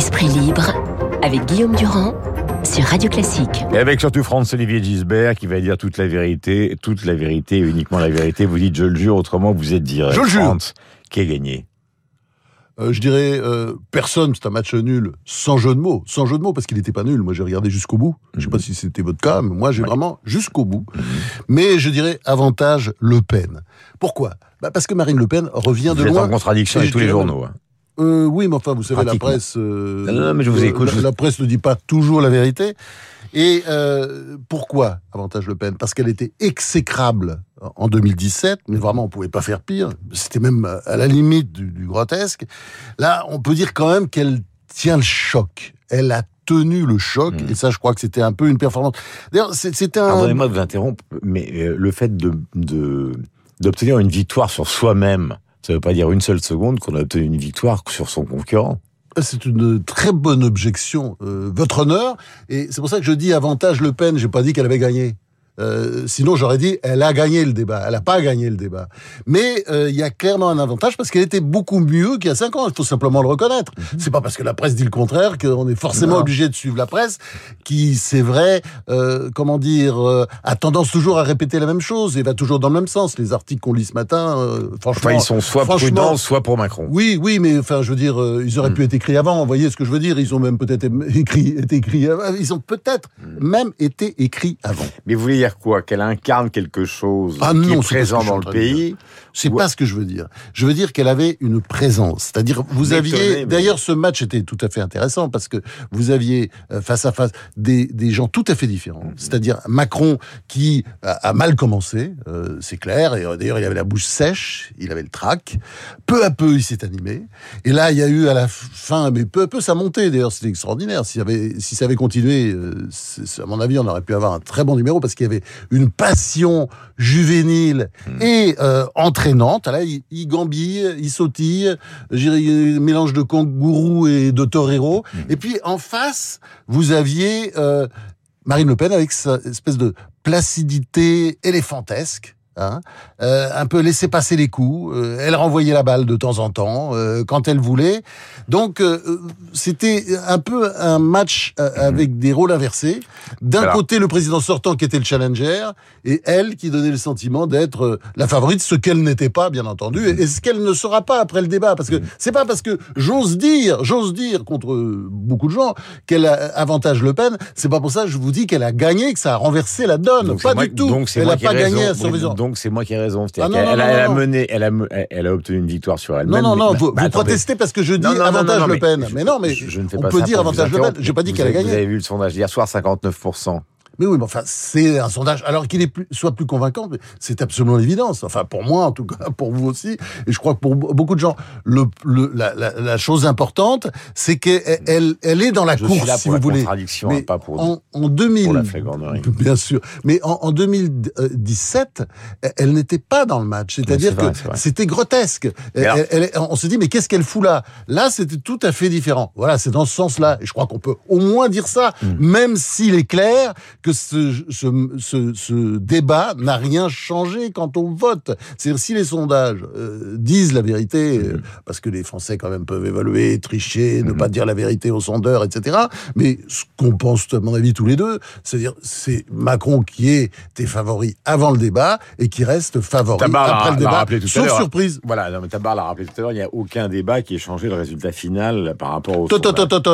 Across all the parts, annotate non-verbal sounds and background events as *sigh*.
Esprit libre avec Guillaume Durand sur Radio Classique. Et avec surtout Franz-Olivier Gisbert qui va dire toute la vérité, toute la vérité, uniquement la vérité. Vous dites je le jure, autrement vous êtes direct. Je le jure. Franz, qui a gagné Euh, je dirais euh, personne, c'est un match nul, sans jeu de mots, sans jeu de mots, parce qu'il n'était pas nul. Moi, j'ai regardé jusqu'au bout. Je sais pas si c'était votre cas, mais moi, j'ai vraiment jusqu'au bout. Mais je dirais avantage Le Pen. Pourquoi? Bah Parce que Marine Le Pen revient Vous de êtes loin. en contradiction avec tous les journaux. hein. Euh, oui, mais enfin, vous savez, la presse. euh, Non, non, mais je vous euh, écoute, La, la presse ne dit pas toujours la vérité. Et euh, pourquoi avantage Le Pen? Parce qu'elle était exécrable en 2017, mais vraiment on pouvait pas faire pire. C'était même à la limite du, du grotesque. Là, on peut dire quand même qu'elle tient le choc. Elle a tenu le choc, Mm. et ça, je crois que c'était un peu une performance. D'ailleurs, c'était un. Pardonnez-moi de vous interrompre, mais le fait de- d'obtenir une victoire sur soi-même, ça ne veut pas dire une seule seconde qu'on a obtenu une victoire sur son concurrent. C'est une très bonne objection, euh, votre honneur. Et c'est pour ça que je dis avantage Le Pen. J'ai pas dit qu'elle avait gagné. Euh, sinon, j'aurais dit elle a gagné le débat. Elle n'a pas gagné le débat. Mais euh, il y a clairement un avantage parce qu'elle était beaucoup mieux qu'il y a cinq ans. Il faut simplement le reconnaître. C'est pas parce que la presse dit le contraire qu'on est forcément Non. obligé de suivre la presse, qui, c'est vrai, euh, comment dire, a tendance toujours à répéter la même chose et va toujours dans le même sens. Les articles qu'on lit ce matin, franchement, Enfin, ils sont soit prudents, soit pour Macron. oui, oui, mais enfin, je veux dire, ils auraient Mm. pu être écrits avant. Vous voyez ce que je veux dire? Ils ont même peut-être *laughs* écrit, été écrits avant. Ils ont peut-être Mm. même été écrits avant. Mais vous voulez dire quoi? Qu'elle incarne quelque chose Ah qui non, est présent dans le pays? C'est pas ce que je veux dire. Je veux dire qu'elle avait une présence. C'est-à-dire, vous aviez. D'ailleurs, ce match était tout à fait intéressant parce que vous aviez euh, face à face des, des gens tout à fait différents. Mhm. C'est-à-dire Macron qui a, mal commencé, euh, c'est clair. Et euh, d'ailleurs, il avait la bouche sèche, il avait le trac. Peu à peu, il s'est animé. Et là, il y a eu à la fin, mais peu à peu, ça montait. D'ailleurs, c'était extraordinaire. S'il y avait, si ça avait continué, à mon avis, on aurait pu avoir un très bon numéro parce qu'il y avait une passion juvénile et euh, entraînante. Là, il, il gambille, il sautille, un mélange de kangourou et de torero. Et puis en face, vous aviez euh, Marine Le Pen avec sa espèce de placidité éléphantesque. Hein, euh, un peu laisser passer les coups. euh, elle renvoyait la balle de temps en temps euh, quand elle voulait. Donc c'était un peu un match euh, avec des rôles inversés. D'un côté le président sortant qui était le challenger et elle qui donnait le sentiment d'être la favorite, ce qu'elle n'était pas bien entendu et, ce qu'elle ne sera pas après le débat parce que c'est pas parce que j'ose dire, j'ose dire contre beaucoup de gens qu'elle a avantage Le Pen, c'est pas pour ça que je vous dis qu'elle a gagné, que ça a renversé la donne, Donc, pas du tout. Donc elle n'a pas gagné à son. Donc c'est moi qui ai raison. Ah, non, qu'elle non, elle a mené, elle a, elle a obtenu une victoire sur elle-même. Non, non, non, mais- vous, bah, vous attendez. protestez parce que je dis avantage Le Pen. Mais non, mais je, je ne fais on pas peut ça dire avantage Le Pen. J'ai pas dit qu'elle a gagné. Vous avez vu le sondage d'hier soir, 59%. Mais oui, mais enfin, c'est un sondage. Alors qu'il plus, soit plus convaincant, c'est absolument l'évidence. Enfin, pour moi, en tout cas, *laughs* pour vous aussi, et je crois que pour be- beaucoup de gens, le, le- la, la- la chose importante, c'est qu'elle elle, elle est dans la Je course, suis là si pour vous la voulez. contradiction, Mais hein, pas pour, en, en 2000, pour la *laughs* bien sûr. Mais en, en 2017, elle n'était pas dans le match. C'est-à-dire que c'était grotesque. Elle- elle- on se dit, mais qu'est-ce qu'elle fout là? Là, c'était tout à fait différent. Voilà, c'est dans ce sens-là. Et je crois qu'on peut au moins dire ça, Hmm. même s'il est clair que ce, ce, ce, ce débat n'a rien changé quand on vote. C'est-à-dire, si les sondages euh, disent la vérité, euh, parce que les Français quand même peuvent évaluer, tricher, ne pas dire la vérité aux sondeurs, etc. Mais ce qu'on pense, à mon avis, tous les deux, c'est-à-dire, c'est Macron qui était favori avant le débat et qui reste favori Tabar après le débat. rappelé tout à sauf surprise. Voilà, non, mais Tabar l'a rappelé tout à l'heure, il n'y a aucun débat qui ait changé le résultat final par rapport au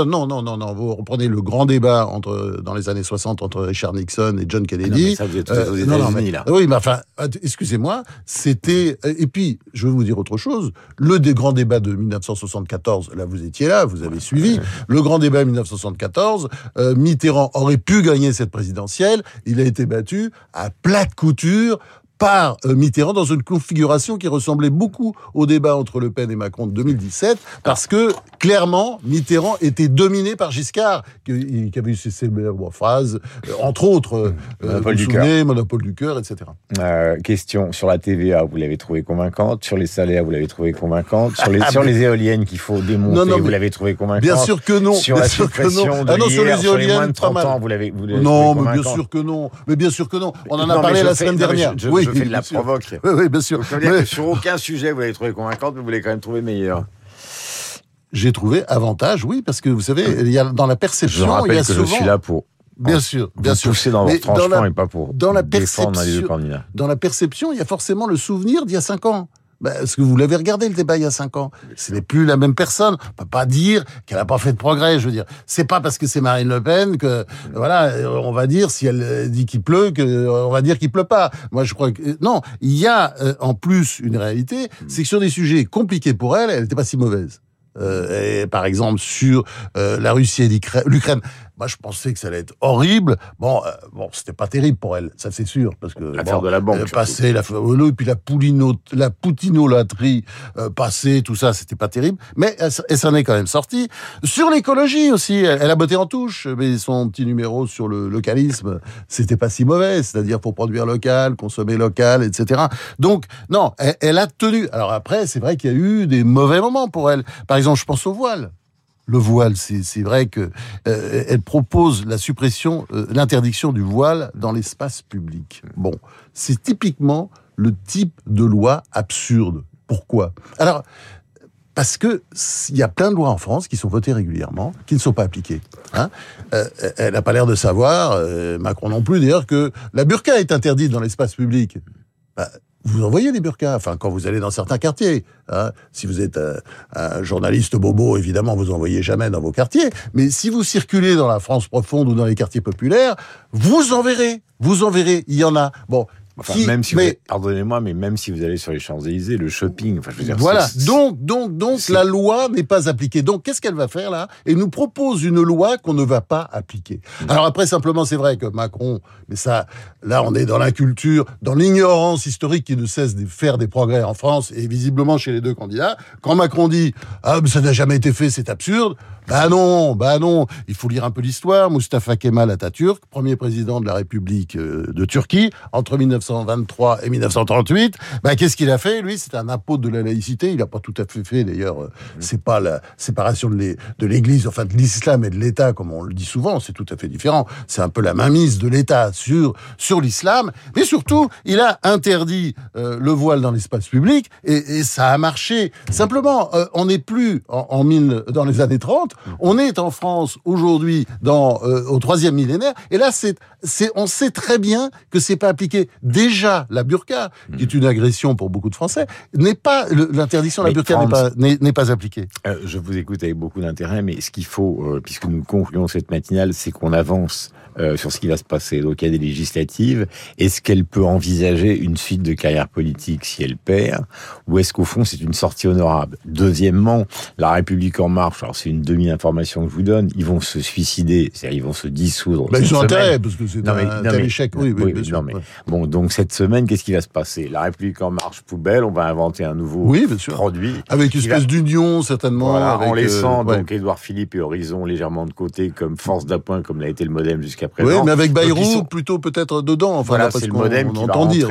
Non, non, non, non. Vous reprenez le grand débat entre, dans les années 60 entre Richard Nixon et John Ah non, Kennedy. mais ça, vous êtes aux Euh, non, non, États-Unis, mais- là. Oui, mais enfin, att- excusez-moi, c'était. euh, Et puis, je vais vous dire autre chose. Le des grands débats de 1974, là, vous étiez là, vous avez suivi. Le grand débat de 1974, euh, Mitterrand aurait pu gagner cette présidentielle. Il a été battu à plate couture par euh, Mitterrand dans une configuration qui ressemblait beaucoup au débat entre Le Pen et Macron de 2017, parce que clairement Mitterrand était dominé par Giscard, qui, qui avait eu ses célèbres phrases, euh, entre autres, euh, Monopole du souvenez, monopole du cœur, etc. Euh, question sur la TVA, vous l'avez trouvée convaincante. Sur les salaires, vous l'avez trouvée convaincante. Sur les, sur les éoliennes qu'il faut démonter, Non, non, vous l'avez trouvée convaincante. Bien sûr que non. Sur bien la sûr que non. de Ah non, sur les sur les moins éoliennes, de pas 30 mal. ans, vous l'avez Non, mais bien sûr que non. Mais bien sûr que non. On en Non, a parlé la fais- semaine dernière. Je, je- oui, je fais de la provoque. Oui, oui, bien sûr. Donc, ça veut dire Mais- que sur aucun sujet, vous l'avez trouvée convaincante, mais vous l'avez quand même trouvée meilleure. j'ai trouvé avantage, oui, parce que vous savez, il y a dans la Je perception, rappelle il y a que souvent, je suis là pour bien sûr, bien vous sûr, pousser dans votre tranchement et pas pour dans la défendre les deux perception- candidats. dans la perception, il y a forcément le souvenir d'il y a cinq ans. Ben, Est-ce que vous l'avez regardé le débat il y a cinq ans? Ce n'est plus la même personne. On peut pas dire qu'elle n'a pas fait de progrès. Je veux dire, c'est pas parce que c'est Marine Le Pen que voilà, on va dire si elle dit qu'il pleut que on va dire qu'il pleut pas. Moi, je crois que non. Il y a euh, en plus une réalité, c'est que sur des sujets compliqués pour elle, elle n'était pas si mauvaise. Euh, et par exemple sur euh, la Russie et l'Ukraine. Moi, je pensais que ça allait être horrible. Bon, euh, bon, c'était pas terrible pour elle, ça c'est sûr, parce que L'affaire bon, de la banque. passer la et puis la poulino, la poutinolâtrie euh, passer tout ça c'était pas terrible. Mais elle, elle s'en est quand même sortie. Sur l'écologie aussi elle, elle a botté en touche mais son petit numéro sur le localisme c'était pas si mauvais. C'est-à-dire pour produire local consommer local etc donc non elle, elle a tenu. Alors après c'est vrai qu'il y a eu des mauvais moments pour elle. Par exemple je pense au voile le voile, c'est vrai que euh, elle propose la suppression, euh, l'interdiction du voile dans l'espace public. Bon, c'est typiquement le type de loi absurde. Pourquoi? Alors, parce que il y a plein de lois en France qui sont votées régulièrement, qui ne sont pas appliquées. Hein Euh, elle n'a pas l'air de savoir, euh, Macron non plus d'ailleurs, que la burqa est interdite dans l'espace public. Bah, vous envoyez des burqas, enfin quand vous allez dans certains quartiers. Hein. Si vous êtes euh, un journaliste bobo, évidemment, vous envoyez jamais dans vos quartiers. Mais si vous circulez dans la France profonde ou dans les quartiers populaires, vous en verrez. Vous en verrez. Il y en a. Bon. Enfin, qui- même si mais- pardonnez-moi, mais même si vous allez sur les Champs-Élysées, le shopping, enfin, je veux dire, Voilà. c'est- Donc, donc, donc, c'est- la loi n'est pas appliquée. Donc, qu'est-ce qu'elle va faire là? Et nous propose une loi qu'on ne va pas appliquer. Mmh. Alors après, simplement, c'est vrai que Macron, mais ça, là, on est dans la culture, dans l'ignorance historique qui ne cesse de faire des progrès en France et visiblement chez les deux candidats. Quand Macron dit ah mais ça n'a jamais été fait, c'est absurde. Bah non, bah non. Il faut lire un peu l'histoire. Mustafa Kemal Atatürk, premier président de la République euh, de Turquie entre 1923 et 1938. Bah qu'est-ce qu'il a fait Lui, c'est un apôtre de la laïcité. Il n'a pas tout à fait fait d'ailleurs. euh, C'est pas la séparation de l'É- de l'Église, enfin de l'islam et de l'État comme on le dit souvent. C'est tout à fait différent. C'est un peu la mainmise de l'État sur sur l'islam. Mais surtout, il a interdit euh, le voile dans l'espace public et, et ça a marché. Simplement, euh, on n'est plus en, en mille, dans les années 30. On est en France aujourd'hui dans euh, au troisième millénaire. Et là, c'est c'est on sait très bien que c'est pas appliqué. Déjà, la burqa, qui est une agression pour beaucoup de Français, n'est pas le- l'interdiction de la Mais burqa n'est pas n'est n'est pas appliquée. Euh, je vous écoute avec beaucoup d'intérêt, mais ce qu'il faut, euh, puisque nous concluons cette matinale, c'est qu'on avance euh, sur ce qui va se passer. Donc il y a des législatives. Est-ce qu'elle peut envisager une suite de carrière politique si elle perd Ou est-ce qu'au fond c'est une sortie honorable? Deuxièmement, la République en marche, alors c'est une demi-information que je vous donne, ils vont se suicider, c'est-à-dire ils vont se dissoudre. Bah, ils ont intérêt parce que c'est un tel échec. Oui, oui, oui, bien non, sûr. mais- Ouais. Bon, donc cette semaine, qu'est-ce qui va se passer? La République en marche poubelle, on va inventer un nouveau Oui, bien sûr. produit. Avec une va- espèce d'union certainement. Voilà, avec, en euh, laissant ouais. donc Édouard Philippe et Horizon légèrement de côté comme force d'appoint, comme l'a été le modem jusqu'à présent. Oui, mais avec Bayrou sont- plutôt peut-être dedans. Enfin, voilà, c'est le qu'on- modem on qui va entend dire.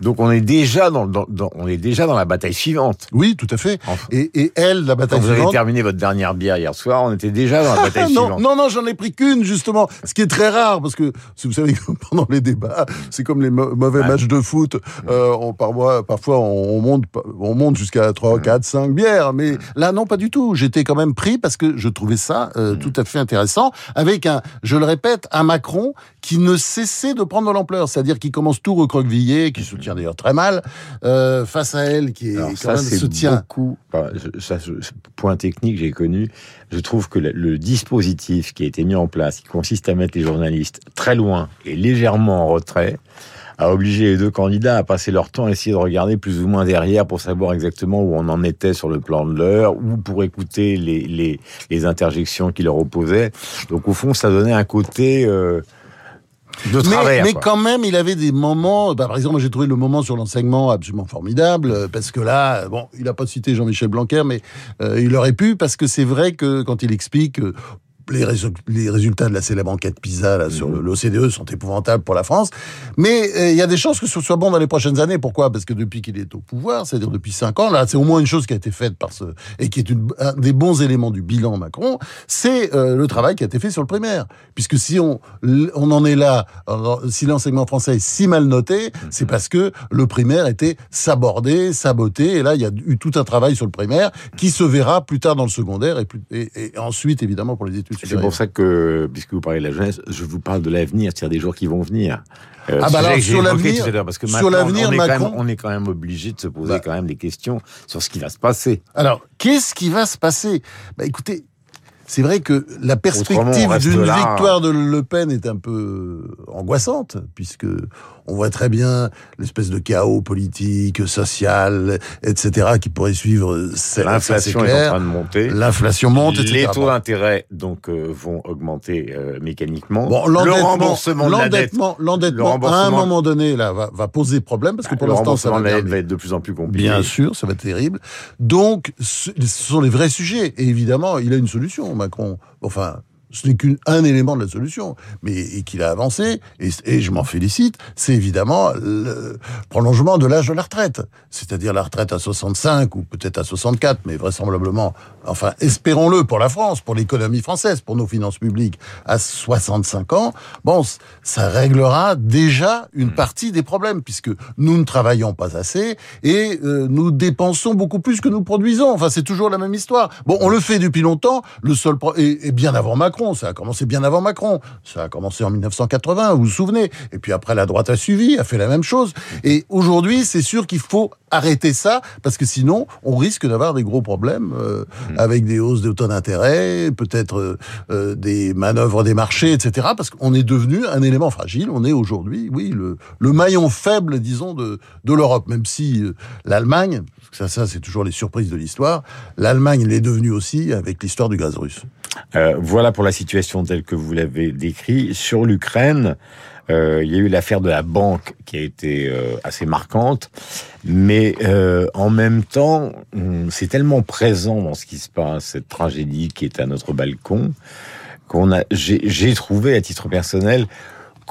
Donc on est déjà dans, on est déjà dans la bataille suivante. Oui, tout à fait. Et, elle, la bataille vous avez suivante. terminé votre dernière bière hier soir, on était déjà dans la *laughs* bataille Ah, non, suivante. non, non, j'en ai pris qu'une justement, ce qui est très rare parce que vous savez *laughs* pendant les débats, c'est comme les mau- mauvais matchs de foot. Euh, on, parfois, parfois, on monte, on monte jusqu'à 3, 4, 5 bières, mais là, non, pas du tout. J'étais quand même pris parce que je trouvais ça euh, tout à fait intéressant, avec un, je le répète, un Macron qui ne cessait de prendre de l'ampleur, c'est-à-dire qui commence tout recroquevillé, qui se tient d'ailleurs très mal euh, face à elle, qui est Alors quand ça, même se tient. beaucoup. enfin, ça, point technique, j'ai connu. Je trouve que le, dispositif qui a été mis en place, qui consiste à mettre les journalistes très loin et légèrement en retrait, a obligé les deux candidats à passer leur temps à essayer de regarder plus ou moins derrière pour savoir exactement où on en était sur le plan de l'heure ou pour écouter les interjections qui leur opposaient. Donc au fond, ça donnait un côté euh, de Mais, travers. mais quoi. quand même, il avait des moments. bah, par exemple, j'ai trouvé le moment sur l'enseignement absolument formidable euh, parce que là, euh, bon, il n'a pas cité Jean-Michel Blanquer, mais euh, il aurait pu parce que c'est vrai que quand il explique. euh, les, résultats de la célèbre enquête PISA là, sur l'OCDE sont épouvantables pour la France. Mais euh, il y a des chances que ce soit bon dans les prochaines années. Pourquoi? Parce que depuis qu'il est au pouvoir, c'est-à-dire depuis cinq ans, là, c'est au moins une chose qui a été faite par ce et qui est un des bons éléments du bilan Macron, c'est euh, le travail qui a été fait sur le primaire. Puisque si on on en est là, si l'enseignement français est si mal noté, c'est parce que le primaire était sabordé, saboté, et là il y a eu tout un travail sur le primaire qui se verra plus tard dans le secondaire et, et ensuite évidemment pour les études c'est pour ça que, puisque vous parlez de la jeunesse, je vous parle de l'avenir, c'est-à-dire des jours qui vont venir. Euh, ah bah alors sur l'avenir, parce que sur l'avenir, Macron, on est quand même obligé de se poser bah. quand même des questions sur ce qui va se passer. Alors, qu'est-ce qui va se passer? Bah écoutez, c'est vrai que la perspective d'une victoire de Le Pen est un peu angoissante, puisque on voit très bien l'espèce de chaos politique, social, etc., qui pourrait suivre. L'inflation est, en train de monter. L'inflation monte, etc. Les taux d'intérêt donc euh, vont augmenter euh, mécaniquement. Bon, le remboursement, l'endettement, l'endettement, à un moment donné, là, va, va poser problème parce que pour l'instant, ça va, va être de plus en plus compliqué. Bien sûr, ça va être terrible. Donc, ce sont les vrais sujets. Et évidemment, il a une solution, Macron. Enfin, ce n'est qu'un élément de la solution, mais qu'il a avancé, et, et je m'en félicite, c'est évidemment le prolongement de l'âge de la retraite, c'est-à-dire la retraite à 65 ou peut-être à 64, mais vraisemblablement, enfin espérons-le pour la France, pour l'économie française, pour nos finances publiques, à 65 ans, bon, ça réglera déjà une hmm. partie des problèmes, puisque nous ne travaillons pas assez et euh, nous dépensons beaucoup plus que nous produisons. Enfin, c'est toujours la même histoire. Bon, on le fait depuis longtemps, le seul et, et bien avant Macron ça a commencé bien avant Macron. Ça a commencé en 1980, vous vous souvenez. Et puis après, la droite a suivi, a fait la même chose. Et aujourd'hui, c'est sûr qu'il faut arrêter ça, parce que sinon, on risque d'avoir des gros problèmes euh, mmh. Avec des hausses de taux d'intérêt, peut-être euh, euh, des manœuvres des marchés, etc. Parce qu'on est devenu un élément fragile. On est aujourd'hui, oui, le, le, maillon faible, disons, de, de l'Europe. Même si l'Allemagne, ça, ça c'est toujours les surprises de l'histoire, l'Allemagne l'est devenue aussi avec l'histoire du gaz russe. voilà pour la situation telle que vous l'avez décrit. Sur l'Ukraine, euh, il y a eu l'affaire de la banque qui a été euh, assez marquante, mais euh, en même temps, hum, c'est tellement présent dans ce qui se passe, cette tragédie qui est à notre balcon, qu'on a, j'ai trouvé à titre personnel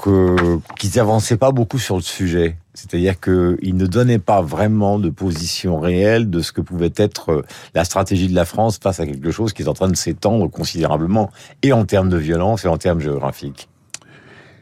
que qu'ils avançaient pas beaucoup sur le sujet. C'est-à-dire qu'ils ne donnaient pas vraiment de position réelle de ce que pouvait être la stratégie de la France face à quelque chose qui est en train de s'étendre considérablement, et en termes de violence et en termes géographiques.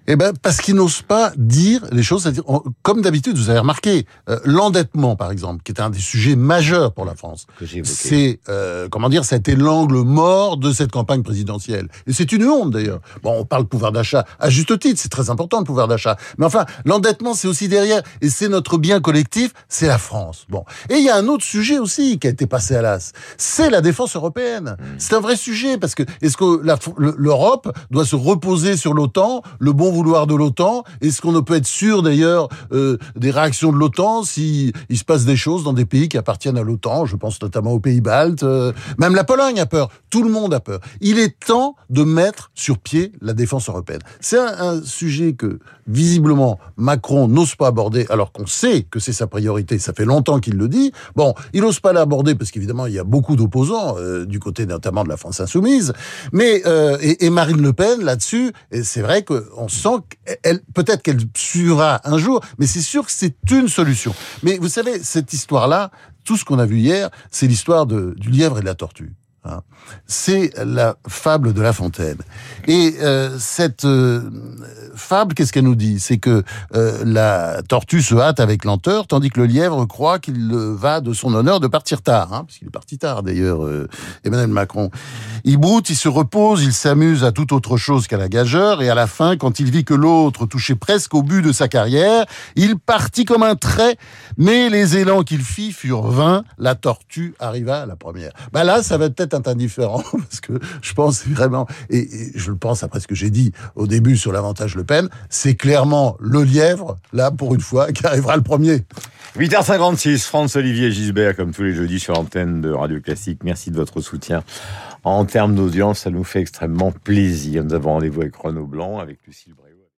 Eh ben parce qu'ils n'osent pas dire les choses. C'est-à-dire, comme d'habitude, vous avez remarqué euh, l'endettement, par exemple, qui est un des sujets majeurs pour la France. C'est euh, comment dire, c'était l'angle mort de cette campagne présidentielle. Et c'est une honte d'ailleurs. Bon, on parle pouvoir d'achat à juste titre, c'est très important le pouvoir d'achat. Mais enfin, l'endettement, c'est aussi derrière, et c'est notre bien collectif, c'est la France. Bon, et il y a un autre sujet aussi qui a été passé à l'as, c'est la défense européenne. Hmm. C'est un vrai sujet parce que est-ce que l'Europe doit se reposer sur l'OTAN, le bon vouloir de l'OTAN Est-ce qu'on ne peut être sûr d'ailleurs euh, des réactions de l'OTAN si il se passe des choses dans des pays qui appartiennent à l'OTAN? Je pense notamment aux pays baltes. Euh, même la Pologne a peur. Tout le monde a peur. Il est temps de mettre sur pied la défense européenne. C'est un, sujet que visiblement Macron n'ose pas aborder alors qu'on sait que c'est sa priorité. Ça fait longtemps qu'il le dit. Bon, il n'ose pas l'aborder parce qu'évidemment il y a beaucoup d'opposants euh, du côté notamment de la France insoumise. Mais et, et Marine Le Pen là-dessus, c'est vrai qu'on sent elle, peut-être qu'elle suivra un jour, mais c'est sûr que c'est une solution. Mais vous savez, cette histoire-là, tout ce qu'on a vu hier, c'est l'histoire du lièvre et de la tortue. Hein. C'est la fable de La Fontaine. Et euh, cette euh, fable, qu'est-ce qu'elle nous dit? C'est que euh, la tortue se hâte avec lenteur, tandis que le lièvre croit qu'il va de son honneur de partir tard, hein, parce qu'il est parti tard d'ailleurs, Emmanuel Macron. Il broute, il se repose, il s'amuse à toute autre chose qu'à la gageure, et à la fin, quand il vit que l'autre touchait presque au but de sa carrière, il partit comme un trait, mais les élans qu'il fit furent vains, la tortue arriva à la première. Bah là, ça va peut-être indifférent *laughs* parce que je pense vraiment, et, je le pense après ce que j'ai dit au début sur l'avantage Le Pen, c'est clairement le lièvre, là, pour une fois, qui arrivera le premier. 8h56, France-Olivier Gisbert, comme tous les jeudis sur l'antenne de Radio Classique. Merci de votre soutien. En termes d'audience, ça nous fait extrêmement plaisir. Nous avons rendez-vous avec Renaud Blanc, avec Lucille Bréau.